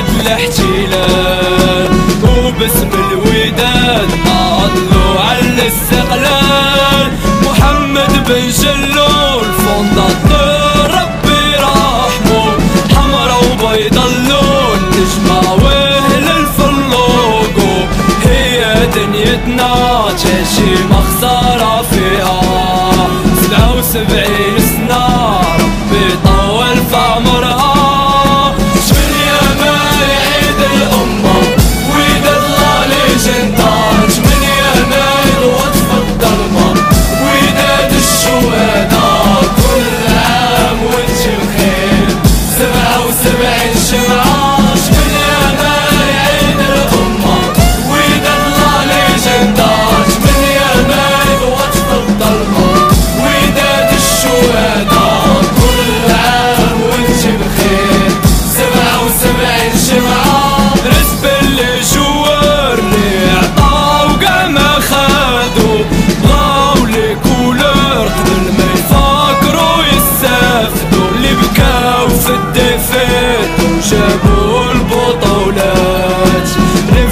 ضد الاحتلال وباسم الوداد ناضلوا على الاستقلال محمد بن جلول فونداتور ربي رحمه حمرا وبيضا اللون نجمة وهل الفلوقو هي دنيتنا تشي مخسارة فيها سبعة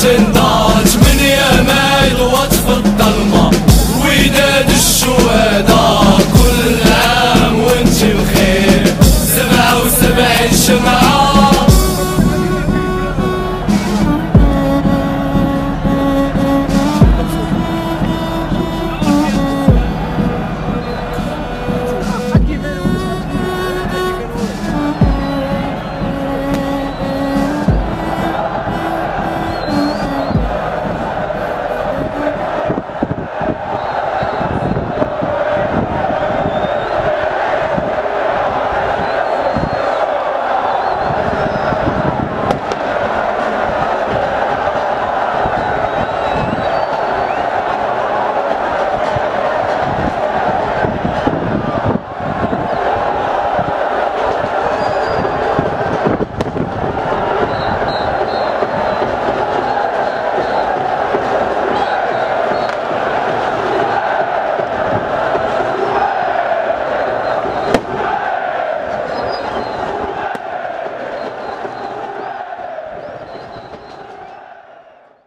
剪刀